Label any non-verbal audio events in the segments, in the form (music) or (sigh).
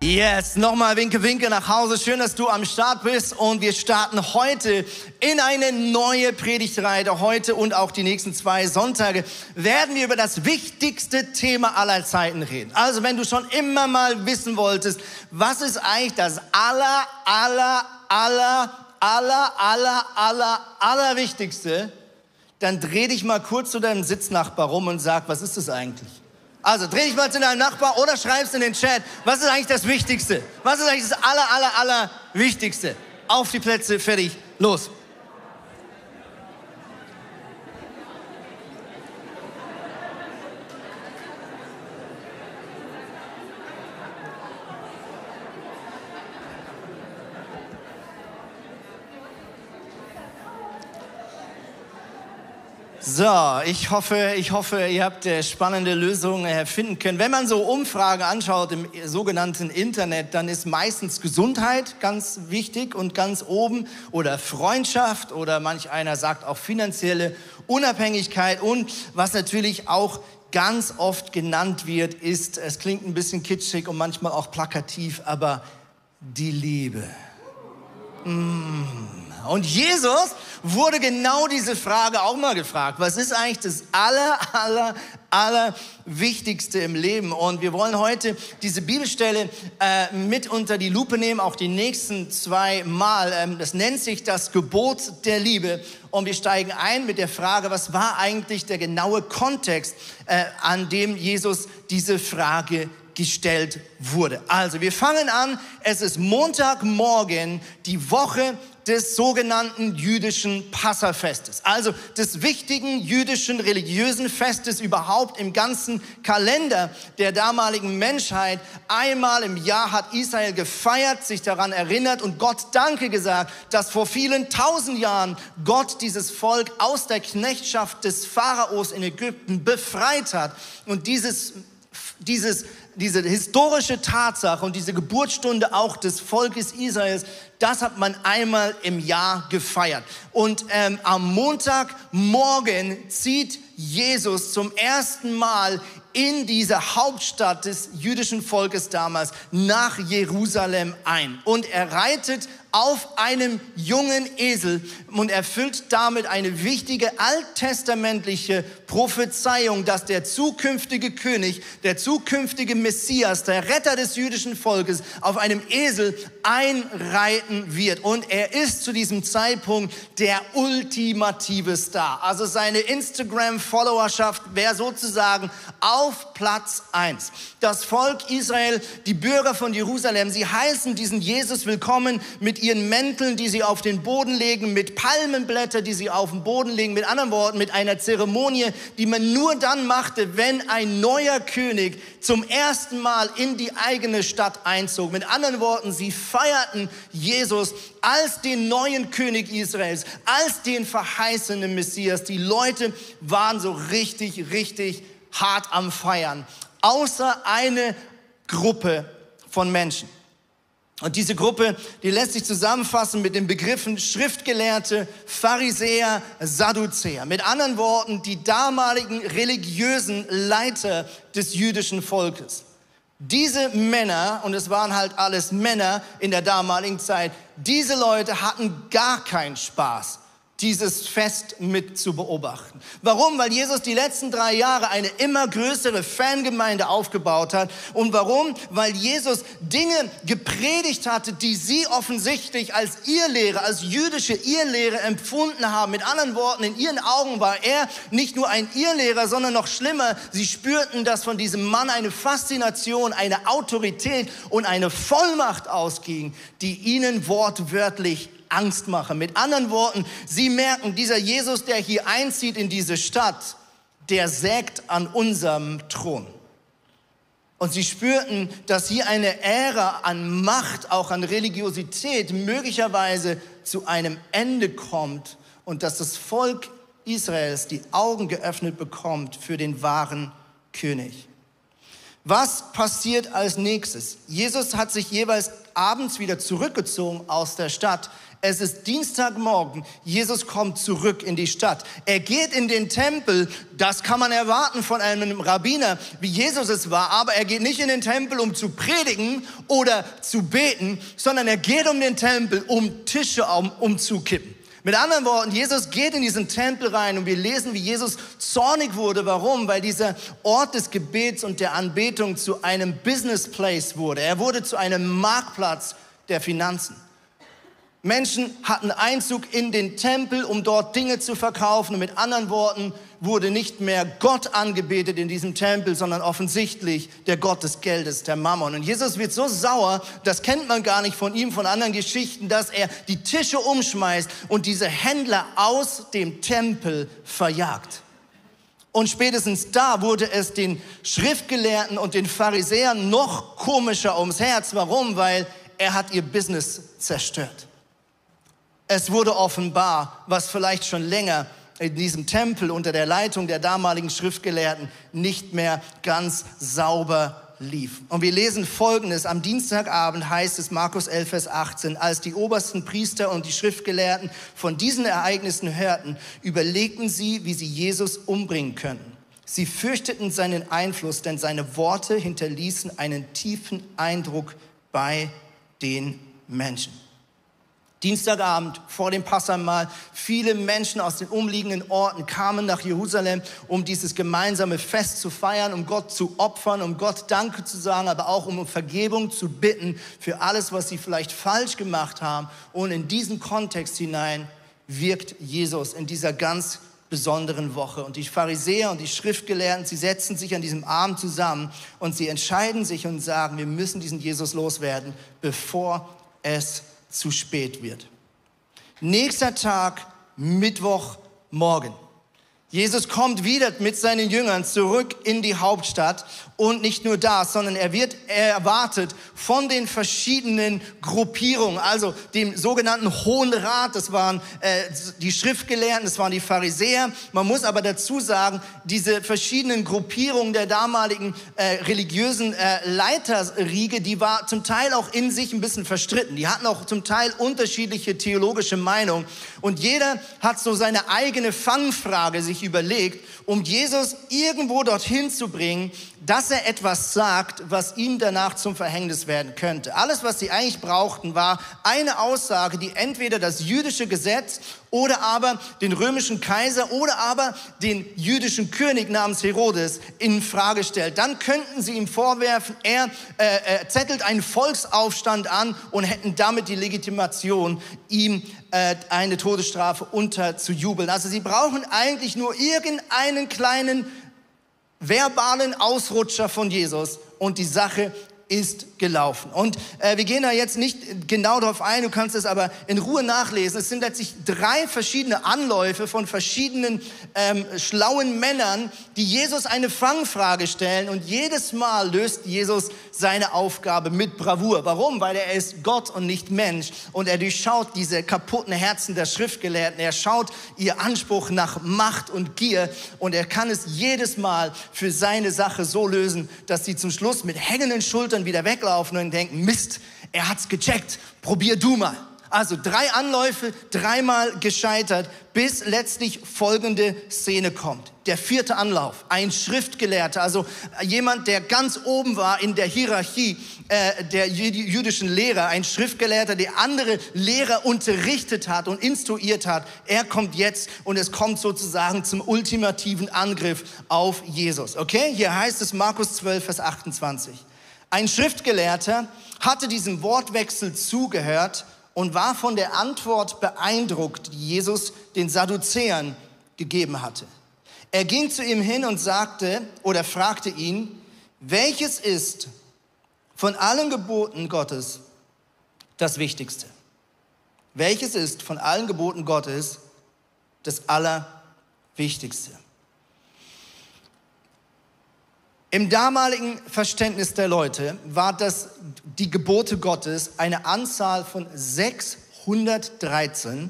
Yes, nochmal Winke Winke nach Hause. Schön, dass du am Start bist und wir starten heute in eine neue Predigtreihe. Heute und auch die nächsten zwei Sonntage werden wir über das wichtigste Thema aller Zeiten reden. Also wenn du schon immer mal wissen wolltest, was ist eigentlich das aller, aller, aller, aller, aller, aller, aller Wichtigste, dann dreh dich mal kurz zu deinem Sitznachbar rum und sag, was ist das eigentlich? Also dreh dich mal zu deinem Nachbar oder schreib's in den Chat. Was ist eigentlich das Wichtigste? Was ist eigentlich das aller, aller, aller Wichtigste? Auf die Plätze, fertig, los. So, ich hoffe, ich hoffe, ihr habt äh, spannende Lösungen äh, finden können. Wenn man so Umfragen anschaut im sogenannten Internet, dann ist meistens Gesundheit ganz wichtig und ganz oben oder Freundschaft oder manch einer sagt auch finanzielle Unabhängigkeit und was natürlich auch ganz oft genannt wird, ist, es klingt ein bisschen kitschig und manchmal auch plakativ, aber die Liebe. Mmh. Und Jesus wurde genau diese Frage auch mal gefragt. Was ist eigentlich das aller, aller, aller Wichtigste im Leben? Und wir wollen heute diese Bibelstelle äh, mit unter die Lupe nehmen, auch die nächsten zwei Mal. Ähm, das nennt sich das Gebot der Liebe. Und wir steigen ein mit der Frage, was war eigentlich der genaue Kontext, äh, an dem Jesus diese Frage gestellt wurde. Also, wir fangen an. Es ist Montagmorgen, die Woche des sogenannten jüdischen Passafestes, also des wichtigen jüdischen religiösen Festes überhaupt im ganzen Kalender der damaligen Menschheit. Einmal im Jahr hat Israel gefeiert, sich daran erinnert und Gott Danke gesagt, dass vor vielen tausend Jahren Gott dieses Volk aus der Knechtschaft des Pharaos in Ägypten befreit hat und dieses dieses, diese historische Tatsache und diese Geburtsstunde auch des Volkes Israels, das hat man einmal im Jahr gefeiert. Und ähm, am Montagmorgen zieht Jesus zum ersten Mal in diese Hauptstadt des jüdischen Volkes damals nach Jerusalem ein. Und er reitet auf einem jungen Esel und erfüllt damit eine wichtige alttestamentliche Prophezeiung, dass der zukünftige König, der zukünftige Messias, der Retter des jüdischen Volkes auf einem Esel einreiten wird. Und er ist zu diesem Zeitpunkt der ultimative Star. Also seine Instagram-Followerschaft wäre sozusagen auf Platz eins. Das Volk Israel, die Bürger von Jerusalem, sie heißen diesen Jesus willkommen mit ihren Mänteln, die sie auf den Boden legen, mit Palmenblätter, die sie auf den Boden legen, mit anderen Worten, mit einer Zeremonie, die man nur dann machte, wenn ein neuer König zum ersten Mal in die eigene Stadt einzog. Mit anderen Worten, sie feierten Jesus als den neuen König Israels, als den verheißenen Messias. Die Leute waren so richtig, richtig hart am Feiern. Außer eine Gruppe von Menschen. Und diese Gruppe, die lässt sich zusammenfassen mit den Begriffen Schriftgelehrte, Pharisäer, Sadduzäer. Mit anderen Worten, die damaligen religiösen Leiter des jüdischen Volkes. Diese Männer, und es waren halt alles Männer in der damaligen Zeit, diese Leute hatten gar keinen Spaß dieses Fest mit zu beobachten. Warum? Weil Jesus die letzten drei Jahre eine immer größere Fangemeinde aufgebaut hat. Und warum? Weil Jesus Dinge gepredigt hatte, die sie offensichtlich als Irrlehre, als jüdische Irrlehre empfunden haben. Mit anderen Worten, in ihren Augen war er nicht nur ein Irrlehrer, sondern noch schlimmer. Sie spürten, dass von diesem Mann eine Faszination, eine Autorität und eine Vollmacht ausging, die ihnen wortwörtlich Angst machen. Mit anderen Worten, sie merken, dieser Jesus, der hier einzieht in diese Stadt, der sägt an unserem Thron. Und sie spürten, dass hier eine Ära an Macht, auch an Religiosität möglicherweise zu einem Ende kommt und dass das Volk Israels die Augen geöffnet bekommt für den wahren König. Was passiert als nächstes? Jesus hat sich jeweils abends wieder zurückgezogen aus der Stadt. Es ist Dienstagmorgen. Jesus kommt zurück in die Stadt. Er geht in den Tempel. Das kann man erwarten von einem Rabbiner, wie Jesus es war. Aber er geht nicht in den Tempel, um zu predigen oder zu beten, sondern er geht um den Tempel, um Tische um, umzukippen. Mit anderen Worten, Jesus geht in diesen Tempel rein und wir lesen, wie Jesus zornig wurde. Warum? Weil dieser Ort des Gebets und der Anbetung zu einem Business Place wurde. Er wurde zu einem Marktplatz der Finanzen. Menschen hatten Einzug in den Tempel, um dort Dinge zu verkaufen. Und mit anderen Worten wurde nicht mehr Gott angebetet in diesem Tempel, sondern offensichtlich der Gott des Geldes, der Mammon. Und Jesus wird so sauer, das kennt man gar nicht von ihm, von anderen Geschichten, dass er die Tische umschmeißt und diese Händler aus dem Tempel verjagt. Und spätestens da wurde es den Schriftgelehrten und den Pharisäern noch komischer ums Herz. Warum? Weil er hat ihr Business zerstört. Es wurde offenbar, was vielleicht schon länger in diesem Tempel unter der Leitung der damaligen Schriftgelehrten nicht mehr ganz sauber lief. Und wir lesen Folgendes. Am Dienstagabend heißt es, Markus 11, Vers 18, als die obersten Priester und die Schriftgelehrten von diesen Ereignissen hörten, überlegten sie, wie sie Jesus umbringen könnten. Sie fürchteten seinen Einfluss, denn seine Worte hinterließen einen tiefen Eindruck bei den Menschen. Dienstagabend vor dem Passamal. Viele Menschen aus den umliegenden Orten kamen nach Jerusalem, um dieses gemeinsame Fest zu feiern, um Gott zu opfern, um Gott Danke zu sagen, aber auch um Vergebung zu bitten für alles, was sie vielleicht falsch gemacht haben. Und in diesen Kontext hinein wirkt Jesus in dieser ganz besonderen Woche. Und die Pharisäer und die Schriftgelehrten, sie setzen sich an diesem Abend zusammen und sie entscheiden sich und sagen, wir müssen diesen Jesus loswerden, bevor es zu spät wird. Nächster Tag, Mittwochmorgen. Jesus kommt wieder mit seinen Jüngern zurück in die Hauptstadt und nicht nur das, sondern er wird erwartet von den verschiedenen Gruppierungen, also dem sogenannten Hohen Rat, das waren äh, die Schriftgelehrten, das waren die Pharisäer. Man muss aber dazu sagen, diese verschiedenen Gruppierungen der damaligen äh, religiösen äh, Leiterriege, die war zum Teil auch in sich ein bisschen verstritten. Die hatten auch zum Teil unterschiedliche theologische Meinungen und jeder hat so seine eigene Fangfrage sich überlegt, um Jesus irgendwo dorthin zu bringen, dass er etwas sagt, was ihm danach zum Verhängnis werden könnte. Alles, was sie eigentlich brauchten, war eine Aussage, die entweder das jüdische Gesetz oder aber den römischen Kaiser oder aber den jüdischen König namens Herodes in Frage stellt. Dann könnten sie ihm vorwerfen, er äh, äh, zettelt einen Volksaufstand an und hätten damit die Legitimation, ihm äh, eine Todesstrafe unterzujubeln. Also sie brauchen eigentlich nur irgendeinen kleinen verbalen Ausrutscher von Jesus und die Sache ist gelaufen. Und äh, wir gehen da jetzt nicht genau darauf ein, du kannst es aber in Ruhe nachlesen. Es sind letztlich drei verschiedene Anläufe von verschiedenen ähm, schlauen Männern, die Jesus eine Fangfrage stellen und jedes Mal löst Jesus seine Aufgabe mit Bravour. Warum? Weil er ist Gott und nicht Mensch und er durchschaut diese kaputten Herzen der Schriftgelehrten. Er schaut ihr Anspruch nach Macht und Gier und er kann es jedes Mal für seine Sache so lösen, dass sie zum Schluss mit hängenden Schultern dann wieder weglaufen und denken, Mist, er hat's gecheckt, probier du mal. Also drei Anläufe, dreimal gescheitert, bis letztlich folgende Szene kommt. Der vierte Anlauf, ein Schriftgelehrter, also jemand, der ganz oben war in der Hierarchie äh, der jüdischen Lehrer, ein Schriftgelehrter, der andere Lehrer unterrichtet hat und instruiert hat. Er kommt jetzt und es kommt sozusagen zum ultimativen Angriff auf Jesus. Okay, hier heißt es Markus 12, Vers 28. Ein Schriftgelehrter hatte diesem Wortwechsel zugehört und war von der Antwort beeindruckt, die Jesus den Sadduzäern gegeben hatte. Er ging zu ihm hin und sagte oder fragte ihn, welches ist von allen Geboten Gottes das Wichtigste? Welches ist von allen Geboten Gottes das Allerwichtigste? Im damaligen Verständnis der Leute war das die Gebote Gottes eine Anzahl von 613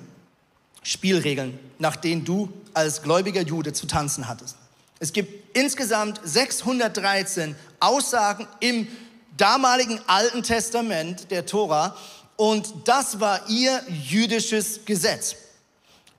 Spielregeln, nach denen du als gläubiger Jude zu tanzen hattest. Es gibt insgesamt 613 Aussagen im damaligen Alten Testament der Tora und das war ihr jüdisches Gesetz.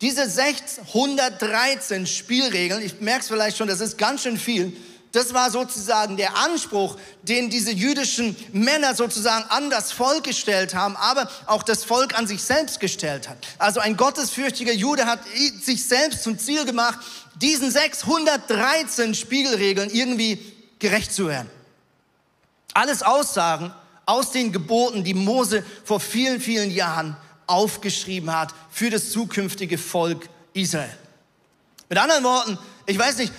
Diese 613 Spielregeln, ich merke es vielleicht schon, das ist ganz schön viel, das war sozusagen der Anspruch, den diese jüdischen Männer sozusagen an das Volk gestellt haben, aber auch das Volk an sich selbst gestellt hat. Also ein gottesfürchtiger Jude hat sich selbst zum Ziel gemacht, diesen 613 Spiegelregeln irgendwie gerecht zu werden. Alles Aussagen aus den Geboten, die Mose vor vielen, vielen Jahren aufgeschrieben hat für das zukünftige Volk Israel. Mit anderen Worten, ich weiß nicht,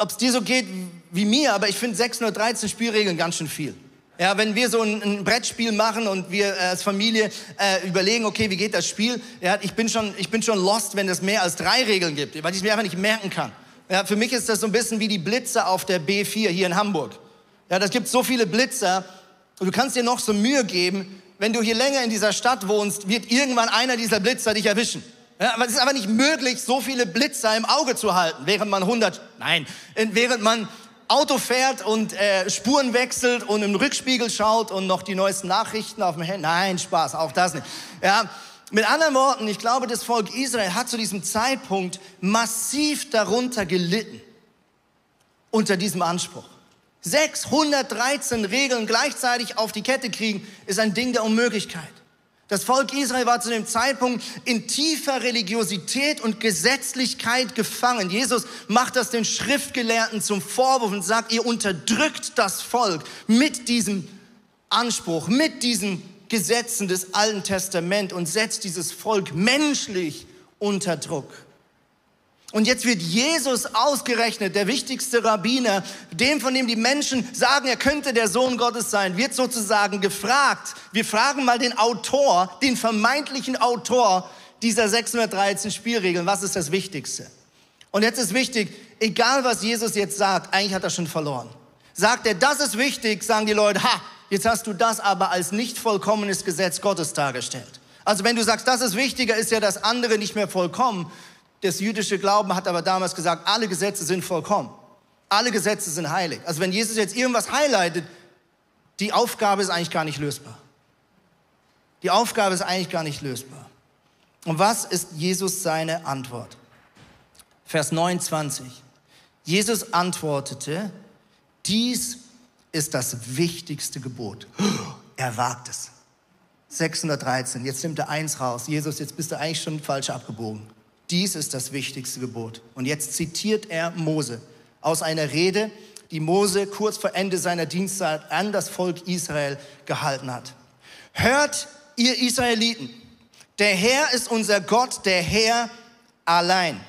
ob es dir so geht wie mir, aber ich finde 613 Spielregeln ganz schön viel. Ja, wenn wir so ein, ein Brettspiel machen und wir äh, als Familie äh, überlegen, okay, wie geht das Spiel? Ja, ich bin schon, ich bin schon lost, wenn es mehr als drei Regeln gibt, weil ich es mir einfach nicht merken kann. Ja, für mich ist das so ein bisschen wie die Blitzer auf der B4 hier in Hamburg. Ja, das gibt so viele Blitzer und du kannst dir noch so Mühe geben, wenn du hier länger in dieser Stadt wohnst, wird irgendwann einer dieser Blitzer dich erwischen. Ja, aber es ist aber nicht möglich, so viele Blitzer im Auge zu halten, während man 100, nein, während man Auto fährt und äh, Spuren wechselt und im Rückspiegel schaut und noch die neuesten Nachrichten auf dem Handy. Nein, Spaß, auch das nicht. Ja, mit anderen Worten, ich glaube, das Volk Israel hat zu diesem Zeitpunkt massiv darunter gelitten unter diesem Anspruch. 613 Regeln gleichzeitig auf die Kette kriegen, ist ein Ding der Unmöglichkeit. Das Volk Israel war zu dem Zeitpunkt in tiefer Religiosität und Gesetzlichkeit gefangen. Jesus macht das den Schriftgelehrten zum Vorwurf und sagt, ihr unterdrückt das Volk mit diesem Anspruch, mit diesen Gesetzen des Alten Testaments und setzt dieses Volk menschlich unter Druck. Und jetzt wird Jesus ausgerechnet, der wichtigste Rabbiner, dem, von dem die Menschen sagen, er könnte der Sohn Gottes sein, wird sozusagen gefragt. Wir fragen mal den Autor, den vermeintlichen Autor dieser 613 Spielregeln, was ist das Wichtigste? Und jetzt ist wichtig, egal was Jesus jetzt sagt, eigentlich hat er schon verloren. Sagt er, das ist wichtig, sagen die Leute, ha, jetzt hast du das aber als nicht vollkommenes Gesetz Gottes dargestellt. Also wenn du sagst, das ist wichtiger, ist ja das andere nicht mehr vollkommen. Das jüdische Glauben hat aber damals gesagt, alle Gesetze sind vollkommen. Alle Gesetze sind heilig. Also wenn Jesus jetzt irgendwas highlightet, die Aufgabe ist eigentlich gar nicht lösbar. Die Aufgabe ist eigentlich gar nicht lösbar. Und was ist Jesus seine Antwort? Vers 29. Jesus antwortete, dies ist das wichtigste Gebot. Er wagt es. 613, jetzt nimmt er eins raus. Jesus, jetzt bist du eigentlich schon falsch abgebogen. Dies ist das wichtigste Gebot. Und jetzt zitiert er Mose aus einer Rede, die Mose kurz vor Ende seiner Dienstzeit an das Volk Israel gehalten hat. Hört ihr Israeliten, der Herr ist unser Gott, der Herr allein.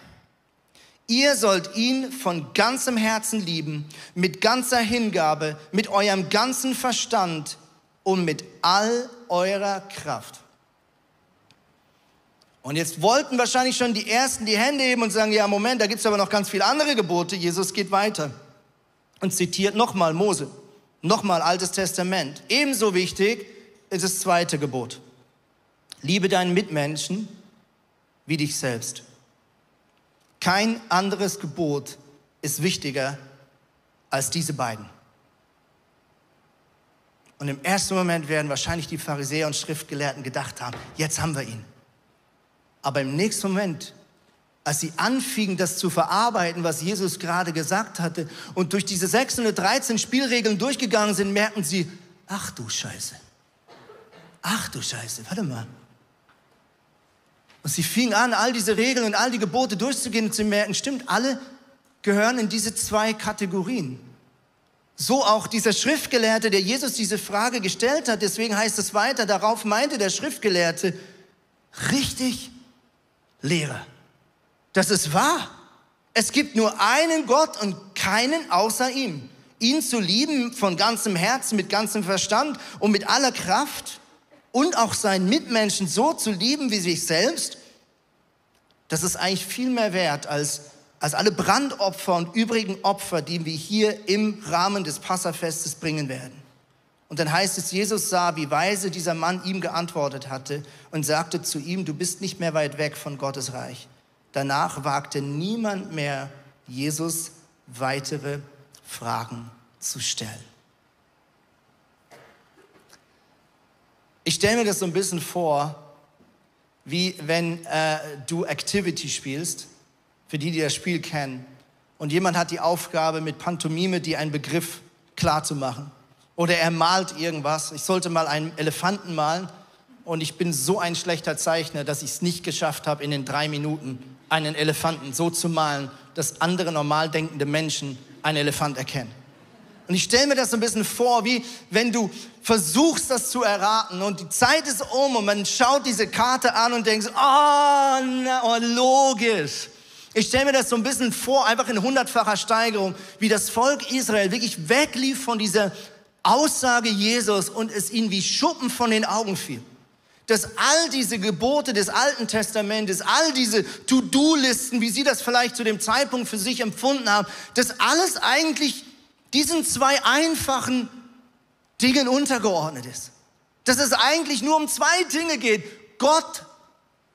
Ihr sollt ihn von ganzem Herzen lieben, mit ganzer Hingabe, mit eurem ganzen Verstand und mit all eurer Kraft. Und jetzt wollten wahrscheinlich schon die Ersten die Hände heben und sagen, ja, Moment, da gibt es aber noch ganz viele andere Gebote. Jesus geht weiter und zitiert nochmal Mose, nochmal Altes Testament. Ebenso wichtig ist das zweite Gebot. Liebe deinen Mitmenschen wie dich selbst. Kein anderes Gebot ist wichtiger als diese beiden. Und im ersten Moment werden wahrscheinlich die Pharisäer und Schriftgelehrten gedacht haben, jetzt haben wir ihn. Aber im nächsten Moment, als sie anfingen, das zu verarbeiten, was Jesus gerade gesagt hatte, und durch diese 613 Spielregeln durchgegangen sind, merken sie, ach du Scheiße, ach du Scheiße, warte mal. Und sie fingen an, all diese Regeln und all die Gebote durchzugehen und zu merken, stimmt, alle gehören in diese zwei Kategorien. So auch dieser Schriftgelehrte, der Jesus diese Frage gestellt hat, deswegen heißt es weiter, darauf meinte der Schriftgelehrte, richtig Lehre. Das ist wahr. Es gibt nur einen Gott und keinen außer ihm. Ihn zu lieben von ganzem Herzen, mit ganzem Verstand und mit aller Kraft und auch seinen Mitmenschen so zu lieben wie sich selbst, das ist eigentlich viel mehr wert als, als alle Brandopfer und übrigen Opfer, die wir hier im Rahmen des Passafestes bringen werden. Und dann heißt es, Jesus sah, wie weise dieser Mann ihm geantwortet hatte und sagte zu ihm, du bist nicht mehr weit weg von Gottes Reich. Danach wagte niemand mehr, Jesus weitere Fragen zu stellen. Ich stelle mir das so ein bisschen vor, wie wenn äh, du Activity spielst, für die, die das Spiel kennen. Und jemand hat die Aufgabe, mit Pantomime dir einen Begriff klar zu machen. Oder er malt irgendwas. Ich sollte mal einen Elefanten malen. Und ich bin so ein schlechter Zeichner, dass ich es nicht geschafft habe, in den drei Minuten einen Elefanten so zu malen, dass andere normal denkende Menschen einen Elefant erkennen. Und ich stelle mir das so ein bisschen vor, wie wenn du versuchst, das zu erraten und die Zeit ist um und man schaut diese Karte an und denkt, oh, na, oh logisch. Ich stelle mir das so ein bisschen vor, einfach in hundertfacher Steigerung, wie das Volk Israel wirklich weglief von dieser Aussage Jesus und es ihnen wie Schuppen von den Augen fiel. Dass all diese Gebote des Alten Testamentes, all diese To-Do-Listen, wie sie das vielleicht zu dem Zeitpunkt für sich empfunden haben, dass alles eigentlich diesen zwei einfachen Dingen untergeordnet ist. Dass es eigentlich nur um zwei Dinge geht. Gott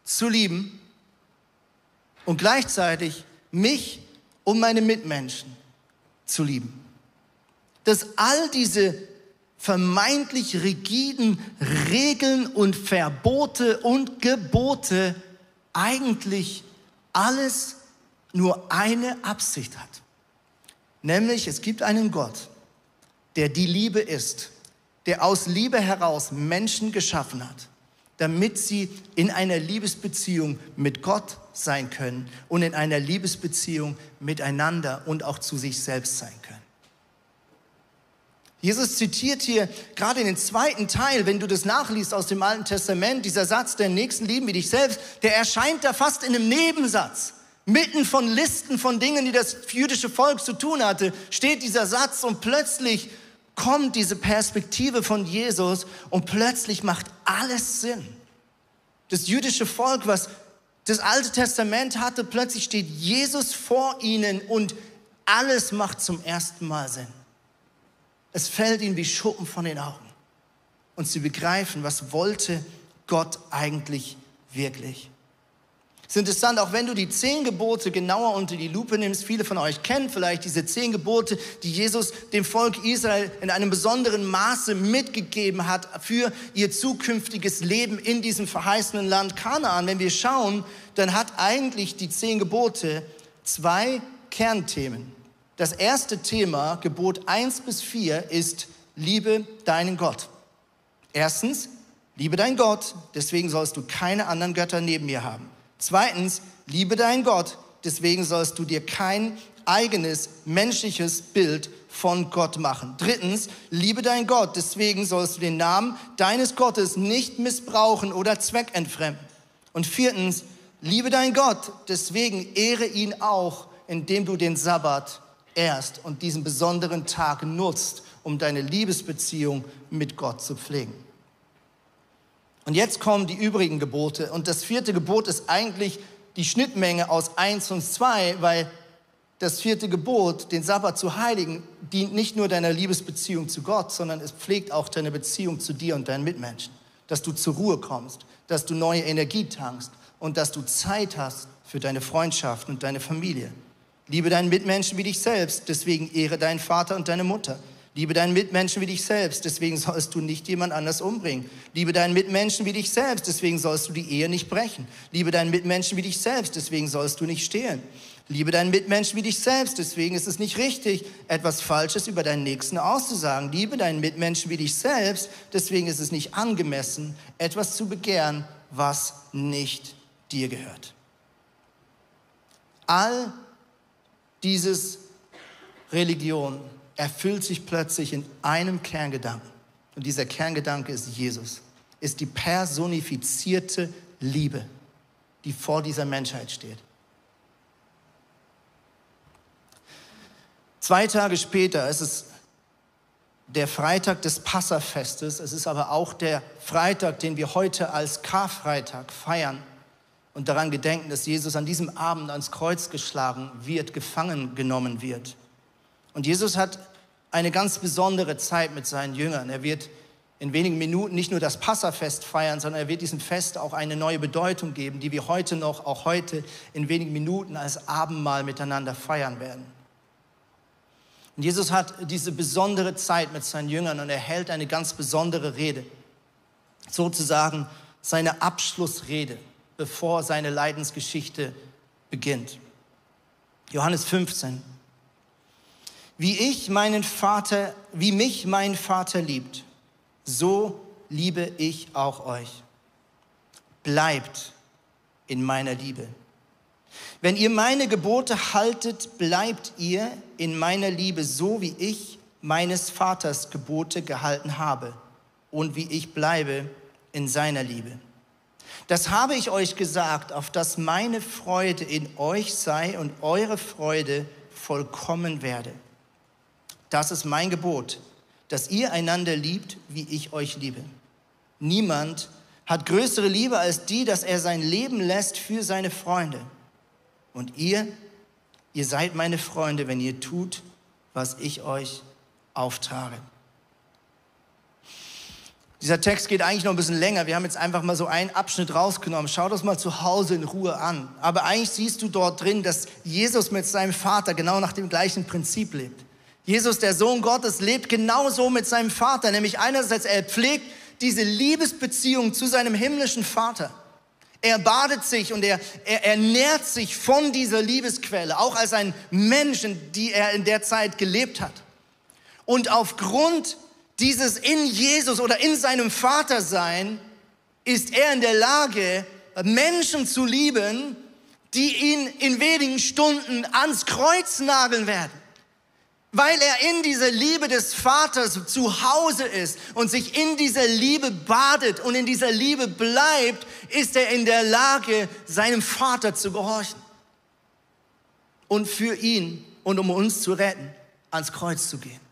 zu lieben und gleichzeitig mich und meine Mitmenschen zu lieben. Dass all diese vermeintlich rigiden Regeln und Verbote und Gebote eigentlich alles nur eine Absicht hat. Nämlich, es gibt einen Gott, der die Liebe ist, der aus Liebe heraus Menschen geschaffen hat, damit sie in einer Liebesbeziehung mit Gott sein können und in einer Liebesbeziehung miteinander und auch zu sich selbst sein können. Jesus zitiert hier gerade in den zweiten Teil, wenn du das nachliest aus dem Alten Testament, dieser Satz, der Nächsten lieben wie dich selbst, der erscheint da fast in einem Nebensatz. Mitten von Listen von Dingen, die das jüdische Volk zu tun hatte, steht dieser Satz und plötzlich kommt diese Perspektive von Jesus und plötzlich macht alles Sinn. Das jüdische Volk, was das Alte Testament hatte, plötzlich steht Jesus vor ihnen und alles macht zum ersten Mal Sinn. Es fällt ihnen wie Schuppen von den Augen. Und sie begreifen, was wollte Gott eigentlich wirklich. Es ist interessant, auch wenn du die zehn Gebote genauer unter die Lupe nimmst, viele von euch kennen vielleicht diese zehn Gebote, die Jesus dem Volk Israel in einem besonderen Maße mitgegeben hat für ihr zukünftiges Leben in diesem verheißenen Land Kanaan. Wenn wir schauen, dann hat eigentlich die zehn Gebote zwei Kernthemen. Das erste Thema, Gebot 1 bis 4, ist Liebe deinen Gott. Erstens, liebe deinen Gott, deswegen sollst du keine anderen Götter neben mir haben. Zweitens, liebe deinen Gott, deswegen sollst du dir kein eigenes menschliches Bild von Gott machen. Drittens, liebe deinen Gott, deswegen sollst du den Namen deines Gottes nicht missbrauchen oder zweckentfremden. Und viertens, liebe deinen Gott, deswegen ehre ihn auch, indem du den Sabbat ehrst und diesen besonderen Tag nutzt, um deine Liebesbeziehung mit Gott zu pflegen. Und jetzt kommen die übrigen Gebote. Und das vierte Gebot ist eigentlich die Schnittmenge aus eins und zwei, weil das vierte Gebot, den Sabbat zu heiligen, dient nicht nur deiner Liebesbeziehung zu Gott, sondern es pflegt auch deine Beziehung zu dir und deinen Mitmenschen. Dass du zur Ruhe kommst, dass du neue Energie tankst und dass du Zeit hast für deine Freundschaft und deine Familie. Liebe deinen Mitmenschen wie dich selbst, deswegen ehre deinen Vater und deine Mutter. Liebe deinen Mitmenschen wie dich selbst, deswegen sollst du nicht jemand anders umbringen. Liebe deinen Mitmenschen wie dich selbst, deswegen sollst du die Ehe nicht brechen. Liebe deinen Mitmenschen wie dich selbst, deswegen sollst du nicht stehlen. Liebe deinen Mitmenschen wie dich selbst, deswegen ist es nicht richtig, etwas Falsches über deinen Nächsten auszusagen. Liebe deinen Mitmenschen wie dich selbst, deswegen ist es nicht angemessen, etwas zu begehren, was nicht dir gehört. All dieses Religion erfüllt sich plötzlich in einem Kerngedanken. Und dieser Kerngedanke ist Jesus, ist die personifizierte Liebe, die vor dieser Menschheit steht. Zwei Tage später ist es der Freitag des Passafestes. Es ist aber auch der Freitag, den wir heute als Karfreitag feiern und daran gedenken, dass Jesus an diesem Abend ans Kreuz geschlagen wird, gefangen genommen wird. Und Jesus hat eine ganz besondere Zeit mit seinen Jüngern. Er wird in wenigen Minuten nicht nur das Passafest feiern, sondern er wird diesem Fest auch eine neue Bedeutung geben, die wir heute noch, auch heute in wenigen Minuten als Abendmahl miteinander feiern werden. Und Jesus hat diese besondere Zeit mit seinen Jüngern und er hält eine ganz besondere Rede. sozusagen seine Abschlussrede, bevor seine Leidensgeschichte beginnt. Johannes 15. Wie ich meinen Vater, wie mich mein Vater liebt, so liebe ich auch euch. Bleibt in meiner Liebe. Wenn ihr meine Gebote haltet, bleibt ihr in meiner Liebe, so wie ich meines Vaters Gebote gehalten habe und wie ich bleibe in seiner Liebe. Das habe ich euch gesagt, auf dass meine Freude in euch sei und eure Freude vollkommen werde. Das ist mein Gebot, dass ihr einander liebt, wie ich euch liebe. Niemand hat größere Liebe als die, dass er sein Leben lässt für seine Freunde. Und ihr, ihr seid meine Freunde, wenn ihr tut, was ich euch auftrage. Dieser Text geht eigentlich noch ein bisschen länger. Wir haben jetzt einfach mal so einen Abschnitt rausgenommen. Schau das mal zu Hause in Ruhe an. Aber eigentlich siehst du dort drin, dass Jesus mit seinem Vater genau nach dem gleichen Prinzip lebt. Jesus, der Sohn Gottes, lebt genauso mit seinem Vater. Nämlich einerseits, er pflegt diese Liebesbeziehung zu seinem himmlischen Vater. Er badet sich und er, er ernährt sich von dieser Liebesquelle, auch als ein Mensch, die er in der Zeit gelebt hat. Und aufgrund dieses in Jesus oder in seinem Vatersein ist er in der Lage, Menschen zu lieben, die ihn in wenigen Stunden ans Kreuz nageln werden. Weil er in dieser Liebe des Vaters zu Hause ist und sich in dieser Liebe badet und in dieser Liebe bleibt, ist er in der Lage, seinem Vater zu gehorchen. Und für ihn und um uns zu retten, ans Kreuz zu gehen.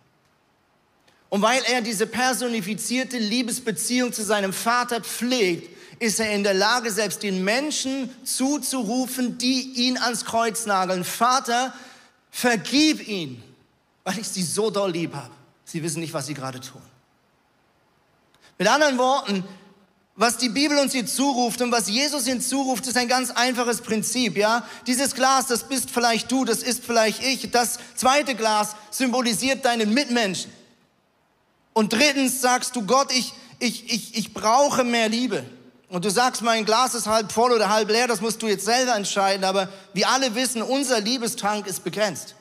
Und weil er diese personifizierte Liebesbeziehung zu seinem Vater pflegt, ist er in der Lage, selbst den Menschen zuzurufen, die ihn ans Kreuz nageln. Vater, vergib ihn, weil ich sie so doll lieb habe. Sie wissen nicht, was sie gerade tun. Mit anderen Worten, was die Bibel uns hier zuruft und was Jesus hinzuruft, ist ein ganz einfaches Prinzip, ja? Dieses Glas, das bist vielleicht du, das ist vielleicht ich. Das zweite Glas symbolisiert deinen Mitmenschen. Und drittens sagst du, Gott, ich, ich, ich, ich brauche mehr Liebe. Und du sagst, mein Glas ist halb voll oder halb leer, das musst du jetzt selber entscheiden. Aber wir alle wissen, unser Liebestank ist begrenzt.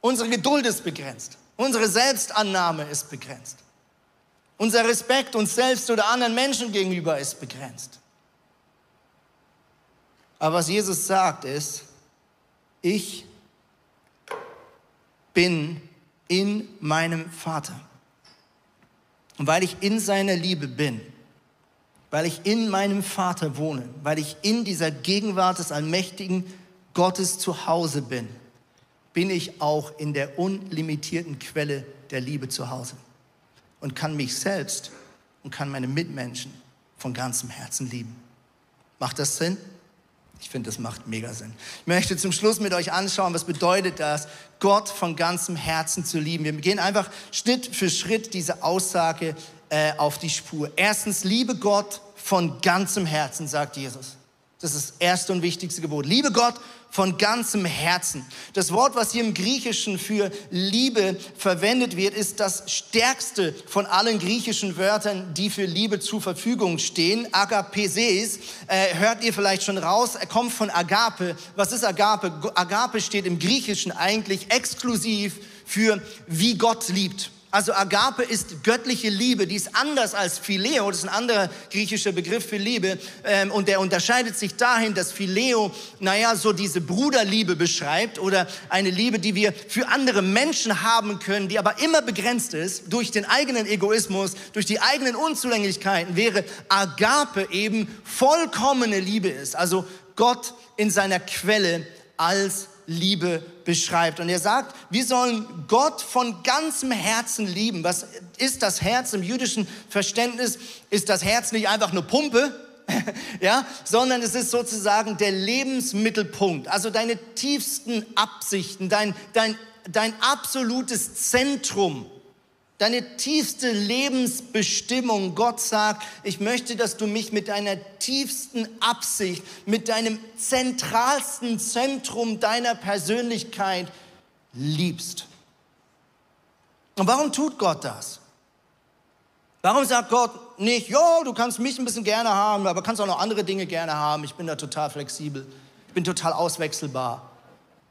Unsere Geduld ist begrenzt. Unsere Selbstannahme ist begrenzt. Unser Respekt uns selbst oder anderen Menschen gegenüber ist begrenzt. Aber was Jesus sagt ist, ich bin in meinem Vater. Und weil ich in seiner Liebe bin, weil ich in meinem Vater wohne, weil ich in dieser Gegenwart des allmächtigen Gottes zu Hause bin, bin ich auch in der unlimitierten Quelle der Liebe zu Hause und kann mich selbst und kann meine Mitmenschen von ganzem Herzen lieben. Macht das Sinn? Ich finde, das macht mega Sinn. Ich möchte zum Schluss mit euch anschauen, was bedeutet das, Gott von ganzem Herzen zu lieben. Wir gehen einfach Schritt für Schritt diese Aussage äh, auf die Spur. Erstens, liebe Gott von ganzem Herzen, sagt Jesus. Das ist das erste und wichtigste Gebot. Liebe Gott von ganzem Herzen. Das Wort, was hier im Griechischen für Liebe verwendet wird, ist das stärkste von allen griechischen Wörtern, die für Liebe zur Verfügung stehen. Agapeses, äh, hört ihr vielleicht schon raus, er kommt von Agape. Was ist Agape? Agape steht im Griechischen eigentlich exklusiv für wie Gott liebt. Also Agape ist göttliche Liebe, die ist anders als Phileo, das ist ein anderer griechischer Begriff für Liebe. Ähm, und der unterscheidet sich dahin, dass Phileo, naja, so diese Bruderliebe beschreibt oder eine Liebe, die wir für andere Menschen haben können, die aber immer begrenzt ist durch den eigenen Egoismus, durch die eigenen Unzulänglichkeiten, wäre Agape eben vollkommene Liebe ist. Also Gott in seiner Quelle als Liebe beschreibt. Und er sagt, wir sollen Gott von ganzem Herzen lieben. Was ist das Herz im jüdischen Verständnis? Ist das Herz nicht einfach eine Pumpe? (laughs) ja, sondern es ist sozusagen der Lebensmittelpunkt, also deine tiefsten Absichten, dein, dein, dein absolutes Zentrum deine tiefste Lebensbestimmung. Gott sagt, ich möchte, dass du mich mit deiner tiefsten Absicht, mit deinem zentralsten Zentrum deiner Persönlichkeit liebst. Und warum tut Gott das? Warum sagt Gott, nicht, ja, du kannst mich ein bisschen gerne haben, aber kannst auch noch andere Dinge gerne haben. Ich bin da total flexibel. Ich bin total auswechselbar.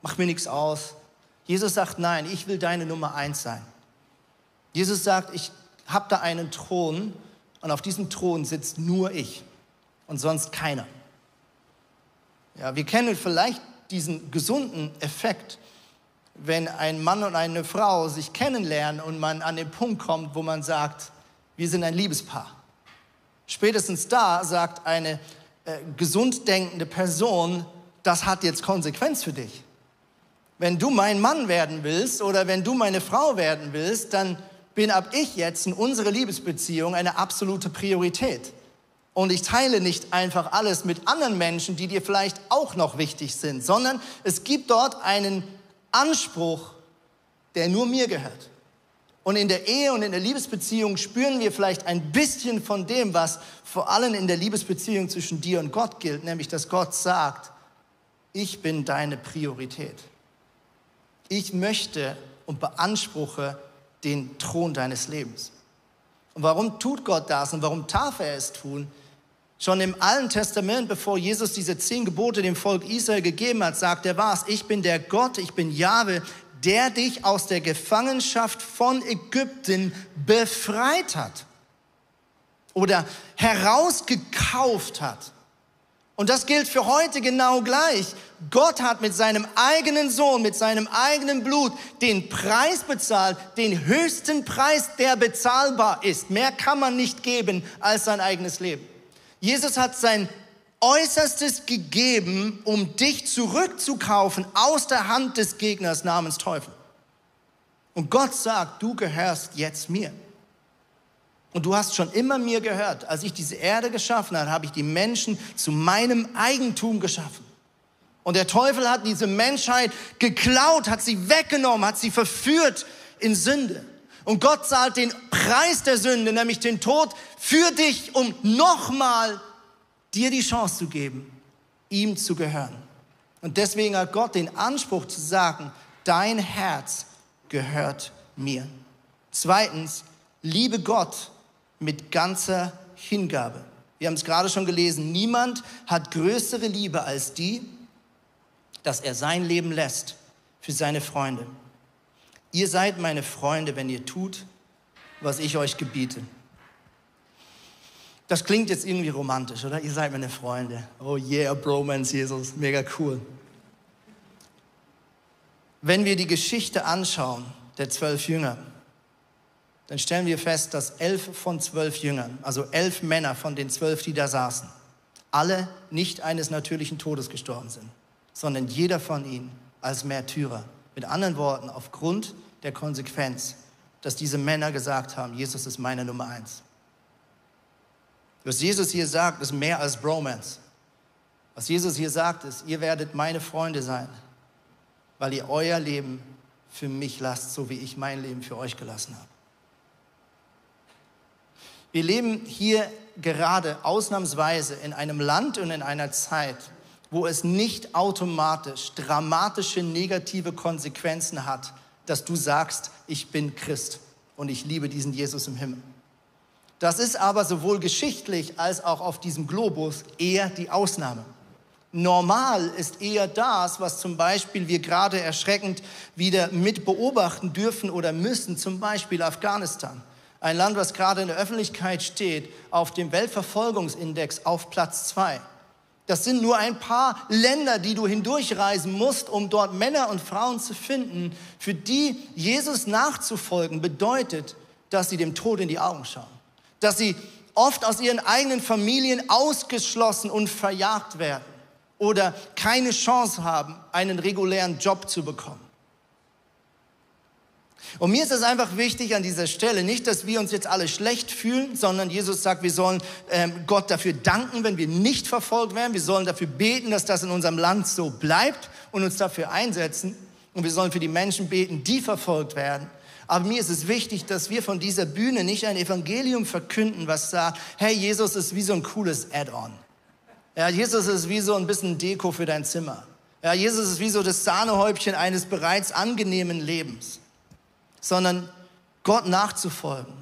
Mach mir nichts aus. Jesus sagt, nein, ich will deine Nummer eins sein. Jesus sagt, ich habe da einen Thron und auf diesem Thron sitzt nur ich und sonst keiner. Ja, wir kennen vielleicht diesen gesunden Effekt, wenn ein Mann und eine Frau sich kennenlernen und man an den Punkt kommt, wo man sagt, wir sind ein Liebespaar. Spätestens da sagt eine äh, gesund denkende Person, das hat jetzt Konsequenz für dich. Wenn du mein Mann werden willst oder wenn du meine Frau werden willst, dann bin ab ich jetzt in unserer Liebesbeziehung eine absolute Priorität. Und ich teile nicht einfach alles mit anderen Menschen, die dir vielleicht auch noch wichtig sind, sondern es gibt dort einen Anspruch, der nur mir gehört. Und in der Ehe und in der Liebesbeziehung spüren wir vielleicht ein bisschen von dem, was vor allem in der Liebesbeziehung zwischen dir und Gott gilt, nämlich dass Gott sagt, ich bin deine Priorität. Ich möchte und beanspruche den Thron deines Lebens. Und warum tut Gott das und warum darf er es tun? Schon im Alten Testament, bevor Jesus diese zehn Gebote dem Volk Israel gegeben hat, sagt er was, ich bin der Gott, ich bin Jahwe, der dich aus der Gefangenschaft von Ägypten befreit hat oder herausgekauft hat. Und das gilt für heute genau gleich. Gott hat mit seinem eigenen Sohn, mit seinem eigenen Blut den Preis bezahlt, den höchsten Preis, der bezahlbar ist. Mehr kann man nicht geben als sein eigenes Leben. Jesus hat sein Äußerstes gegeben, um dich zurückzukaufen aus der Hand des Gegners namens Teufel. Und Gott sagt, du gehörst jetzt mir. Und du hast schon immer mir gehört. Als ich diese Erde geschaffen habe, habe ich die Menschen zu meinem Eigentum geschaffen. Und der Teufel hat diese Menschheit geklaut, hat sie weggenommen, hat sie verführt in Sünde. Und Gott zahlt den Preis der Sünde, nämlich den Tod, für dich, um nochmal dir die Chance zu geben, ihm zu gehören. Und deswegen hat Gott den Anspruch zu sagen, dein Herz gehört mir. Zweitens, liebe Gott mit ganzer Hingabe. Wir haben es gerade schon gelesen, niemand hat größere Liebe als die, dass er sein Leben lässt für seine Freunde. Ihr seid meine Freunde, wenn ihr tut, was ich euch gebiete. Das klingt jetzt irgendwie romantisch, oder? Ihr seid meine Freunde. Oh yeah, Bromance, Jesus, mega cool. Wenn wir die Geschichte anschauen, der zwölf Jünger, dann stellen wir fest, dass elf von zwölf Jüngern, also elf Männer von den zwölf, die da saßen, alle nicht eines natürlichen Todes gestorben sind, sondern jeder von ihnen als Märtyrer. Mit anderen Worten, aufgrund der Konsequenz, dass diese Männer gesagt haben, Jesus ist meine Nummer eins. Was Jesus hier sagt, ist mehr als Bromance. Was Jesus hier sagt, ist, ihr werdet meine Freunde sein, weil ihr euer Leben für mich lasst, so wie ich mein Leben für euch gelassen habe. Wir leben hier gerade ausnahmsweise in einem Land und in einer Zeit, wo es nicht automatisch dramatische negative Konsequenzen hat, dass du sagst, ich bin Christ und ich liebe diesen Jesus im Himmel. Das ist aber sowohl geschichtlich als auch auf diesem Globus eher die Ausnahme. Normal ist eher das, was zum Beispiel wir gerade erschreckend wieder mit beobachten dürfen oder müssen, zum Beispiel Afghanistan. Ein Land, was gerade in der Öffentlichkeit steht, auf dem Weltverfolgungsindex auf Platz zwei. Das sind nur ein paar Länder, die du hindurchreisen musst, um dort Männer und Frauen zu finden, für die Jesus nachzufolgen bedeutet, dass sie dem Tod in die Augen schauen. Dass sie oft aus ihren eigenen Familien ausgeschlossen und verjagt werden oder keine Chance haben, einen regulären Job zu bekommen. Und mir ist es einfach wichtig an dieser Stelle, nicht, dass wir uns jetzt alle schlecht fühlen, sondern Jesus sagt, wir sollen ähm, Gott dafür danken, wenn wir nicht verfolgt werden. Wir sollen dafür beten, dass das in unserem Land so bleibt und uns dafür einsetzen. Und wir sollen für die Menschen beten, die verfolgt werden. Aber mir ist es wichtig, dass wir von dieser Bühne nicht ein Evangelium verkünden, was sagt, hey, Jesus ist wie so ein cooles Add-on. Ja, Jesus ist wie so ein bisschen Deko für dein Zimmer. Ja, Jesus ist wie so das Sahnehäubchen eines bereits angenehmen Lebens sondern Gott nachzufolgen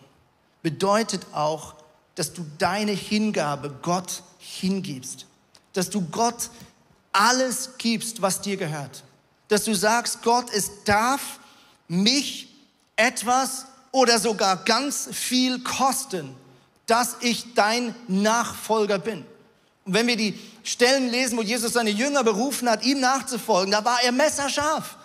bedeutet auch, dass du deine Hingabe Gott hingibst. Dass du Gott alles gibst, was dir gehört. Dass du sagst, Gott, es darf mich etwas oder sogar ganz viel kosten, dass ich dein Nachfolger bin. Und wenn wir die Stellen lesen, wo Jesus seine Jünger berufen hat, ihm nachzufolgen, da war er messerscharf.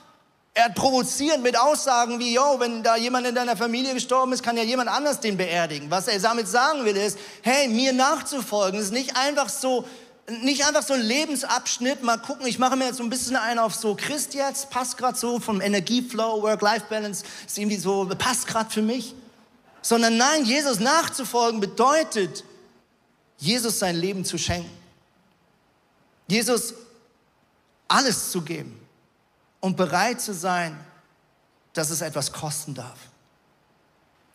Er hat provoziert mit Aussagen wie, yo, wenn da jemand in deiner Familie gestorben ist, kann ja jemand anders den beerdigen. Was er damit sagen will, ist, hey, mir nachzufolgen, ist nicht einfach so, nicht einfach so ein Lebensabschnitt, mal gucken, ich mache mir jetzt so ein bisschen einen auf so Christ jetzt, passt gerade so vom Energieflow, Work-Life-Balance, ist irgendwie so, passt gerade für mich. Sondern nein, Jesus nachzufolgen bedeutet, Jesus sein Leben zu schenken. Jesus alles zu geben und bereit zu sein, dass es etwas kosten darf.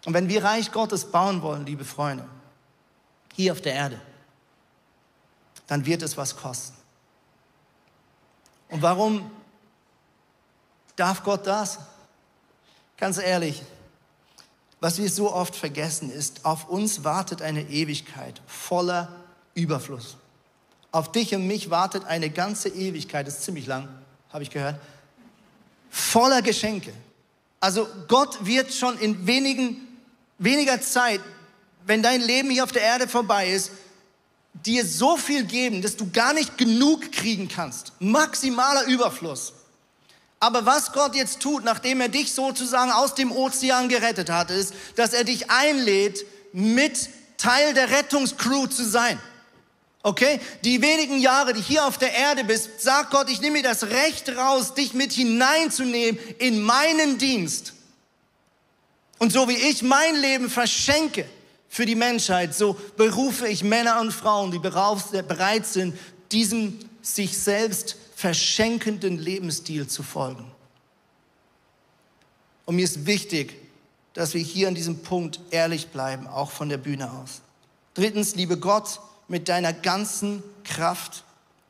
Und wenn wir Reich Gottes bauen wollen, liebe Freunde, hier auf der Erde, dann wird es was kosten. Und warum darf Gott das? Ganz ehrlich, was wir so oft vergessen ist, auf uns wartet eine Ewigkeit voller Überfluss. Auf dich und mich wartet eine ganze Ewigkeit, das ist ziemlich lang, habe ich gehört, voller Geschenke. Also Gott wird schon in wenigen, weniger Zeit, wenn dein Leben hier auf der Erde vorbei ist, dir so viel geben, dass du gar nicht genug kriegen kannst. Maximaler Überfluss. Aber was Gott jetzt tut, nachdem er dich sozusagen aus dem Ozean gerettet hat, ist, dass er dich einlädt, mit Teil der Rettungscrew zu sein. Okay? Die wenigen Jahre, die hier auf der Erde bist, sagt Gott, ich nehme mir das Recht raus, dich mit hineinzunehmen in meinen Dienst. Und so wie ich mein Leben verschenke, für die Menschheit, so berufe ich Männer und Frauen, die bereit sind, diesem sich selbst verschenkenden Lebensstil zu folgen. Und mir ist wichtig, dass wir hier an diesem Punkt ehrlich bleiben, auch von der Bühne aus. Drittens, liebe Gott mit deiner ganzen Kraft.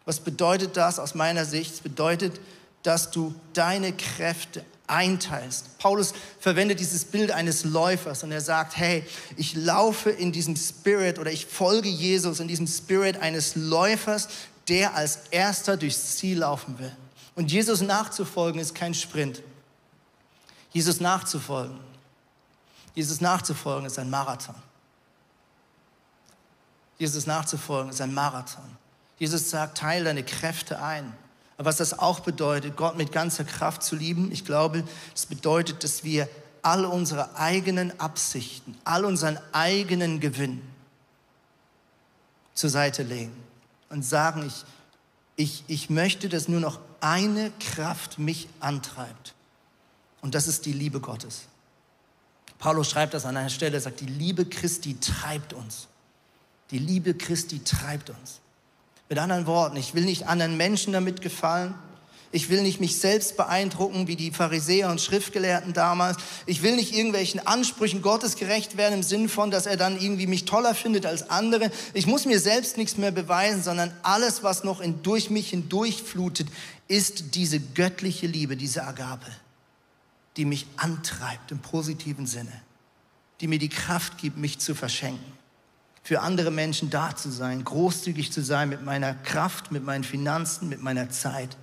Was bedeutet das aus meiner Sicht? Es bedeutet, dass du deine Kräfte einteilst. Paulus verwendet dieses Bild eines Läufers und er sagt, hey, ich laufe in diesem Spirit oder ich folge Jesus in diesem Spirit eines Läufers, der als erster durchs Ziel laufen will. Und Jesus nachzufolgen ist kein Sprint. Jesus nachzufolgen. Jesus nachzufolgen ist ein Marathon. Jesus nachzufolgen ist ein Marathon. Jesus sagt, teile deine Kräfte ein. Aber was das auch bedeutet, Gott mit ganzer Kraft zu lieben, ich glaube, das bedeutet, dass wir all unsere eigenen Absichten, all unseren eigenen Gewinn zur Seite legen und sagen, ich, ich, ich möchte, dass nur noch eine Kraft mich antreibt. Und das ist die Liebe Gottes. Paulus schreibt das an einer Stelle, er sagt, die Liebe Christi treibt uns. Die Liebe Christi treibt uns. Mit anderen Worten, ich will nicht anderen Menschen damit gefallen. Ich will nicht mich selbst beeindrucken wie die Pharisäer und Schriftgelehrten damals. Ich will nicht irgendwelchen Ansprüchen Gottes gerecht werden im Sinn von, dass er dann irgendwie mich toller findet als andere. Ich muss mir selbst nichts mehr beweisen, sondern alles, was noch in, durch mich hindurchflutet, ist diese göttliche Liebe, diese Agape, die mich antreibt im positiven Sinne, die mir die Kraft gibt, mich zu verschenken für andere Menschen da zu sein, großzügig zu sein mit meiner Kraft, mit meinen Finanzen, mit meiner Zeit.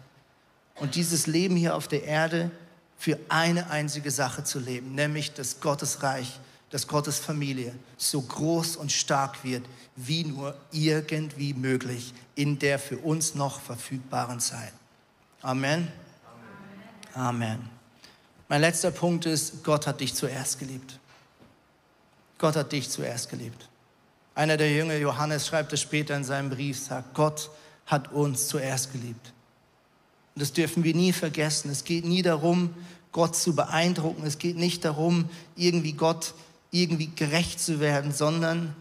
Und dieses Leben hier auf der Erde für eine einzige Sache zu leben, nämlich dass Gottes Reich, dass Gottes Familie so groß und stark wird, wie nur irgendwie möglich in der für uns noch verfügbaren Zeit. Amen. Amen. Mein letzter Punkt ist, Gott hat dich zuerst geliebt. Gott hat dich zuerst geliebt. Einer der Jünger, Johannes, schreibt es später in seinem Brief, sagt, Gott hat uns zuerst geliebt. Und das dürfen wir nie vergessen. Es geht nie darum, Gott zu beeindrucken. Es geht nicht darum, irgendwie Gott irgendwie gerecht zu werden, sondern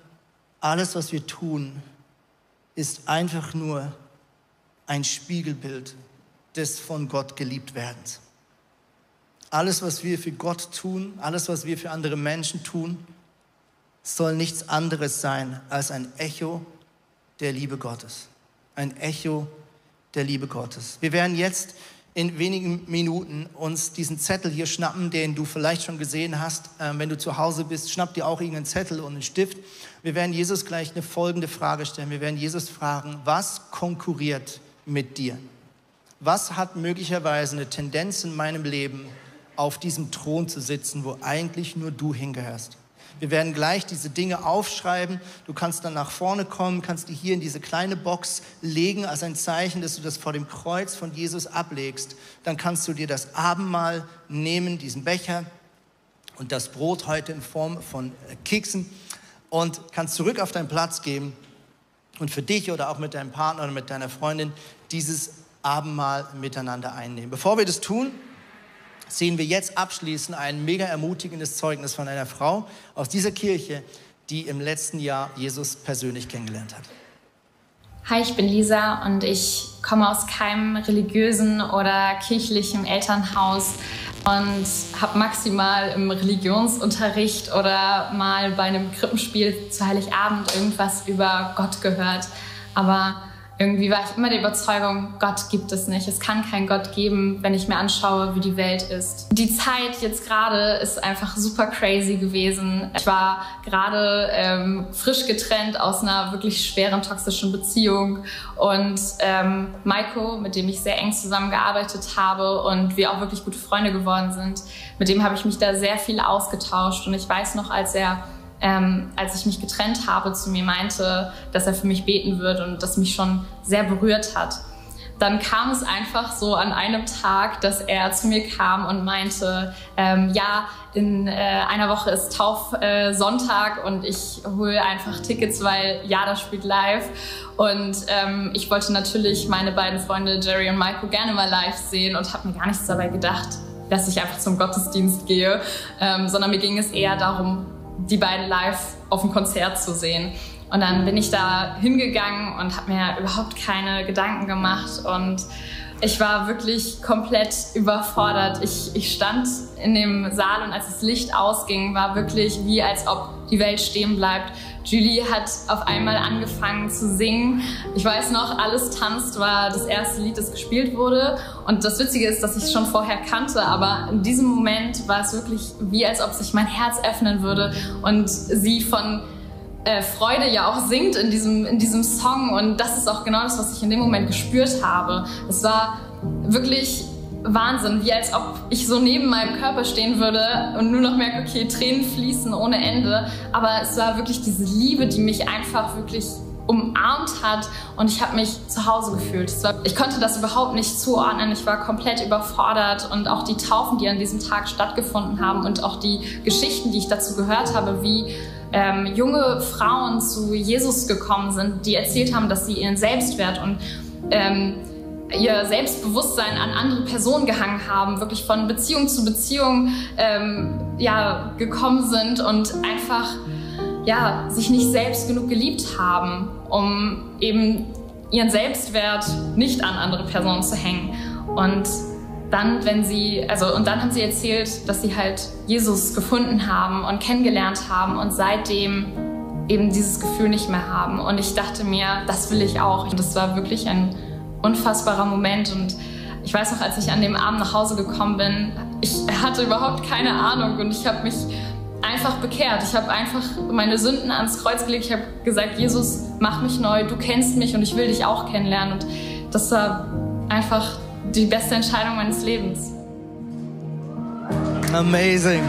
alles, was wir tun, ist einfach nur ein Spiegelbild des von Gott geliebt werdens. Alles, was wir für Gott tun, alles, was wir für andere Menschen tun, soll nichts anderes sein als ein Echo der Liebe Gottes. Ein Echo der Liebe Gottes. Wir werden jetzt in wenigen Minuten uns diesen Zettel hier schnappen, den du vielleicht schon gesehen hast. Ähm, wenn du zu Hause bist, schnapp dir auch irgendeinen Zettel und einen Stift. Wir werden Jesus gleich eine folgende Frage stellen. Wir werden Jesus fragen, was konkurriert mit dir? Was hat möglicherweise eine Tendenz in meinem Leben, auf diesem Thron zu sitzen, wo eigentlich nur du hingehörst? Wir werden gleich diese Dinge aufschreiben. Du kannst dann nach vorne kommen, kannst die hier in diese kleine Box legen als ein Zeichen, dass du das vor dem Kreuz von Jesus ablegst. Dann kannst du dir das Abendmahl nehmen, diesen Becher und das Brot heute in Form von äh, Keksen und kannst zurück auf deinen Platz gehen und für dich oder auch mit deinem Partner oder mit deiner Freundin dieses Abendmahl miteinander einnehmen. Bevor wir das tun, sehen wir jetzt abschließend ein mega ermutigendes Zeugnis von einer Frau aus dieser Kirche, die im letzten Jahr Jesus persönlich kennengelernt hat. Hi, ich bin Lisa und ich komme aus keinem religiösen oder kirchlichen Elternhaus und habe maximal im Religionsunterricht oder mal bei einem Krippenspiel zu Heiligabend irgendwas über Gott gehört. Aber irgendwie war ich immer der Überzeugung, Gott gibt es nicht. Es kann keinen Gott geben, wenn ich mir anschaue, wie die Welt ist. Die Zeit jetzt gerade ist einfach super crazy gewesen. Ich war gerade ähm, frisch getrennt aus einer wirklich schweren toxischen Beziehung und ähm, Maiko, mit dem ich sehr eng zusammengearbeitet habe und wir auch wirklich gute Freunde geworden sind, mit dem habe ich mich da sehr viel ausgetauscht und ich weiß noch, als er ähm, als ich mich getrennt habe, zu mir meinte, dass er für mich beten wird und das mich schon sehr berührt hat. Dann kam es einfach so an einem Tag, dass er zu mir kam und meinte, ähm, ja, in äh, einer Woche ist Taufsonntag äh, und ich hole einfach Tickets, weil ja, das spielt live. Und ähm, ich wollte natürlich meine beiden Freunde Jerry und Michael gerne mal live sehen und habe mir gar nichts dabei gedacht, dass ich einfach zum Gottesdienst gehe, ähm, sondern mir ging es eher darum, die beiden live auf dem Konzert zu sehen. Und dann bin ich da hingegangen und habe mir überhaupt keine Gedanken gemacht und ich war wirklich komplett überfordert. Ich, ich stand in dem Saal und als das Licht ausging, war wirklich wie als ob die Welt stehen bleibt. Julie hat auf einmal angefangen zu singen. Ich weiß noch, alles tanzt war das erste Lied, das gespielt wurde. Und das Witzige ist, dass ich es schon vorher kannte, aber in diesem Moment war es wirklich wie als ob sich mein Herz öffnen würde und sie von äh, Freude ja auch singt in diesem, in diesem Song. Und das ist auch genau das, was ich in dem Moment gespürt habe. Es war wirklich Wahnsinn, wie als ob ich so neben meinem Körper stehen würde und nur noch merke, okay, Tränen fließen ohne Ende. Aber es war wirklich diese Liebe, die mich einfach wirklich umarmt hat und ich habe mich zu Hause gefühlt. War, ich konnte das überhaupt nicht zuordnen. Ich war komplett überfordert und auch die Taufen, die an diesem Tag stattgefunden haben und auch die Geschichten, die ich dazu gehört habe, wie ähm, junge Frauen zu Jesus gekommen sind, die erzählt haben, dass sie ihren Selbstwert und ähm, ihr Selbstbewusstsein an andere Personen gehangen haben, wirklich von Beziehung zu Beziehung ähm, ja, gekommen sind und einfach ja, sich nicht selbst genug geliebt haben, um eben ihren Selbstwert nicht an andere Personen zu hängen. Und dann, wenn sie, also und dann haben sie erzählt, dass sie halt Jesus gefunden haben und kennengelernt haben und seitdem eben dieses Gefühl nicht mehr haben. Und ich dachte mir, das will ich auch. Und das war wirklich ein unfassbarer Moment. Und ich weiß noch, als ich an dem Abend nach Hause gekommen bin, ich hatte überhaupt keine Ahnung und ich habe mich einfach bekehrt. Ich habe einfach meine Sünden ans Kreuz gelegt. Ich habe gesagt, Jesus, mach mich neu, du kennst mich und ich will dich auch kennenlernen. Und das war einfach die beste Entscheidung meines Lebens. Amazing.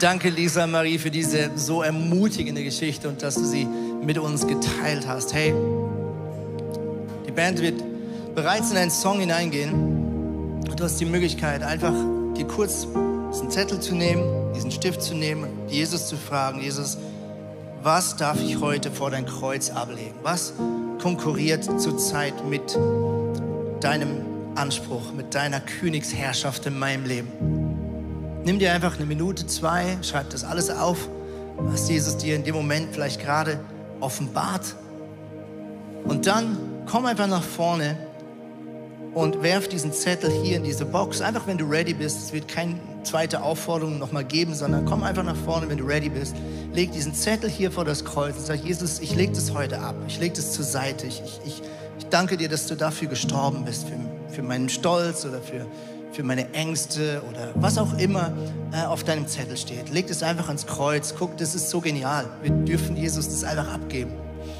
Danke, Lisa Marie, für diese so ermutigende Geschichte und dass du sie mit uns geteilt hast. Hey, die Band wird bereits in einen Song hineingehen. Du hast die Möglichkeit, einfach dir kurz diesen Zettel zu nehmen, diesen Stift zu nehmen Jesus zu fragen, Jesus, was darf ich heute vor dein Kreuz ablegen? Was konkurriert zurzeit mit deinem Anspruch, mit deiner Königsherrschaft in meinem Leben? Nimm dir einfach eine Minute, zwei, schreib das alles auf, was Jesus dir in dem Moment vielleicht gerade offenbart. Und dann komm einfach nach vorne und werf diesen Zettel hier in diese Box. Einfach, wenn du ready bist. Es wird keine zweite Aufforderung nochmal geben, sondern komm einfach nach vorne, wenn du ready bist. Leg diesen Zettel hier vor das Kreuz und sag, Jesus, ich leg das heute ab. Ich leg das zur Seite. Ich, ich, ich danke dir, dass du dafür gestorben bist, für, für meinen Stolz oder für, für meine Ängste oder was auch immer äh, auf deinem Zettel steht. Leg es einfach ans Kreuz. Guck, das ist so genial. Wir dürfen Jesus das einfach abgeben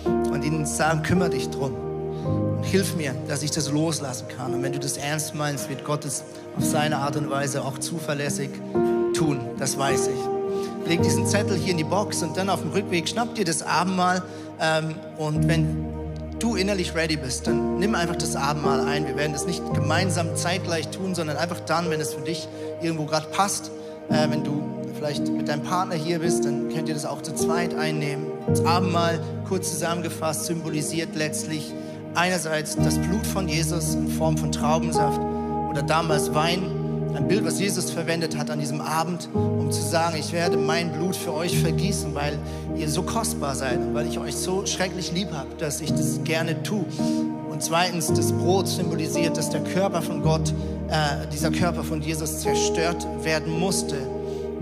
und ihnen sagen, kümmere dich drum. Und hilf mir, dass ich das loslassen kann. Und wenn du das ernst meinst, wird Gott es auf seine Art und Weise auch zuverlässig tun. Das weiß ich. Leg diesen Zettel hier in die Box und dann auf dem Rückweg schnapp dir das Abendmahl. Ähm, und wenn du innerlich ready bist, dann nimm einfach das Abendmahl ein. Wir werden das nicht gemeinsam zeitgleich tun, sondern einfach dann, wenn es für dich irgendwo gerade passt. Äh, wenn du vielleicht mit deinem Partner hier bist, dann könnt ihr das auch zu zweit einnehmen. Das Abendmahl, kurz zusammengefasst, symbolisiert letztlich einerseits das Blut von Jesus in Form von Traubensaft oder damals Wein, ein Bild, was Jesus verwendet hat an diesem Abend, um zu sagen, ich werde mein Blut für euch vergießen, weil ihr so kostbar seid und weil ich euch so schrecklich lieb habe, dass ich das gerne tue. Und zweitens, das Brot symbolisiert, dass der Körper von Gott, äh, dieser Körper von Jesus zerstört werden musste,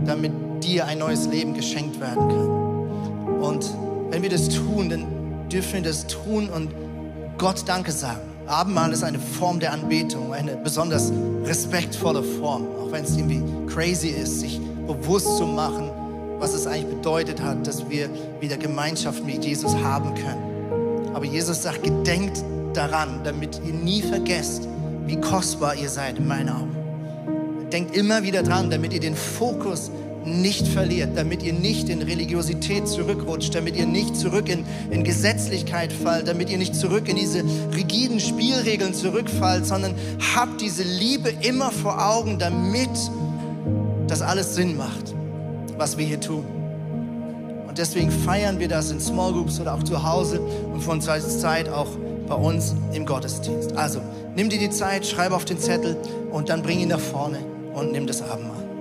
damit dir ein neues Leben geschenkt werden kann. Und wenn wir das tun, dann dürfen wir das tun und Gott Danke sagen. Abendmahl ist eine Form der Anbetung, eine besonders respektvolle Form, auch wenn es irgendwie crazy ist, sich bewusst zu machen, was es eigentlich bedeutet hat, dass wir wieder Gemeinschaft mit Jesus haben können. Aber Jesus sagt, gedenkt daran, damit ihr nie vergesst, wie kostbar ihr seid in meinen Augen. Denkt immer wieder dran, damit ihr den Fokus nicht verliert, damit ihr nicht in Religiosität zurückrutscht, damit ihr nicht zurück in, in Gesetzlichkeit fallt, damit ihr nicht zurück in diese rigiden Spielregeln zurückfallt, sondern habt diese Liebe immer vor Augen, damit das alles Sinn macht, was wir hier tun. Und deswegen feiern wir das in Small Groups oder auch zu Hause und von Zeit zu Zeit auch bei uns im Gottesdienst. Also nimm dir die Zeit, schreib auf den Zettel und dann bring ihn nach vorne und nimm das Abendmahl.